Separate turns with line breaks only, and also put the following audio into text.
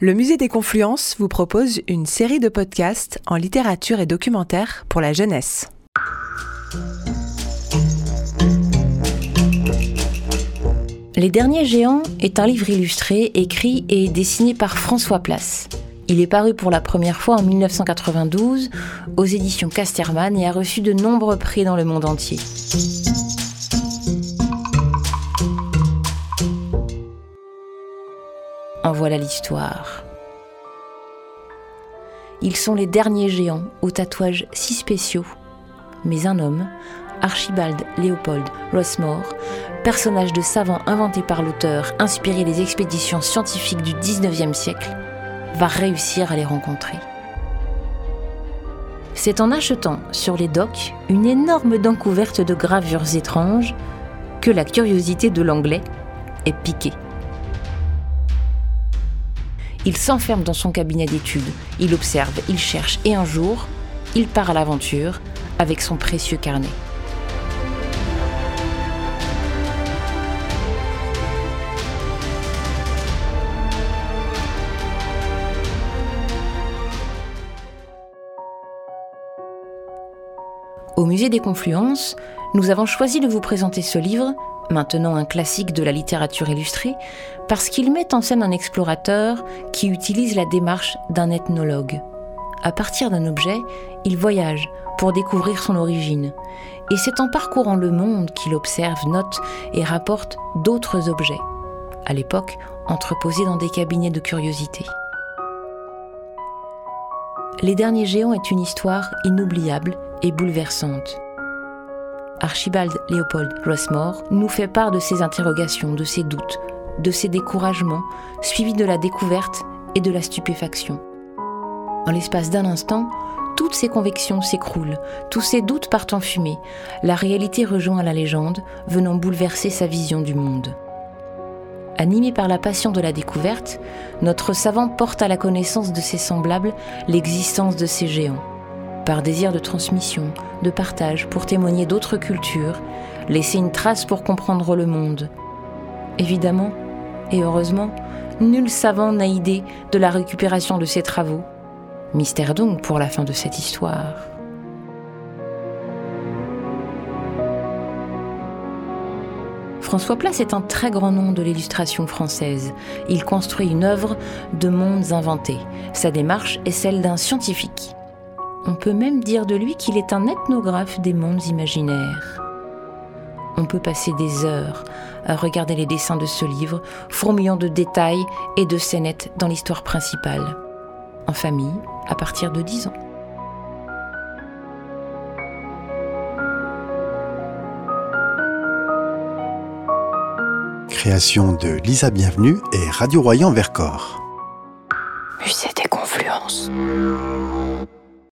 Le Musée des Confluences vous propose une série de podcasts en littérature et documentaire pour la jeunesse.
Les Derniers Géants est un livre illustré, écrit et dessiné par François Place. Il est paru pour la première fois en 1992 aux éditions Casterman et a reçu de nombreux prix dans le monde entier. Voilà l'histoire. Ils sont les derniers géants aux tatouages si spéciaux. Mais un homme, Archibald Leopold Rossmore, personnage de savant inventé par l'auteur, inspiré des expéditions scientifiques du 19e siècle, va réussir à les rencontrer. C'est en achetant sur les docks une énorme dent couverte de gravures étranges que la curiosité de l'anglais est piquée. Il s'enferme dans son cabinet d'études, il observe, il cherche et un jour, il part à l'aventure avec son précieux carnet. Au Musée des Confluences, nous avons choisi de vous présenter ce livre, maintenant un classique de la littérature illustrée, parce qu'il met en scène un explorateur qui utilise la démarche d'un ethnologue. À partir d'un objet, il voyage pour découvrir son origine. Et c'est en parcourant le monde qu'il observe, note et rapporte d'autres objets, à l'époque entreposés dans des cabinets de curiosité. Les Derniers Géants est une histoire inoubliable et bouleversante. Archibald Leopold Rossmore nous fait part de ses interrogations, de ses doutes, de ses découragements, suivis de la découverte et de la stupéfaction. En l'espace d'un instant, toutes ses convictions s'écroulent, tous ses doutes partent en fumée, la réalité rejoint la légende, venant bouleverser sa vision du monde. Animé par la passion de la découverte, notre savant porte à la connaissance de ses semblables l'existence de ces géants par désir de transmission, de partage, pour témoigner d'autres cultures, laisser une trace pour comprendre le monde. Évidemment, et heureusement, nul savant n'a idée de la récupération de ses travaux. Mystère donc pour la fin de cette histoire. François Place est un très grand nom de l'illustration française. Il construit une œuvre de mondes inventés. Sa démarche est celle d'un scientifique. On peut même dire de lui qu'il est un ethnographe des mondes imaginaires. On peut passer des heures à regarder les dessins de ce livre, fourmillant de détails et de scénettes dans l'histoire principale, en famille, à partir de 10 ans.
Création de Lisa Bienvenue et Radio Royan Vercors.
Musée des Confluences.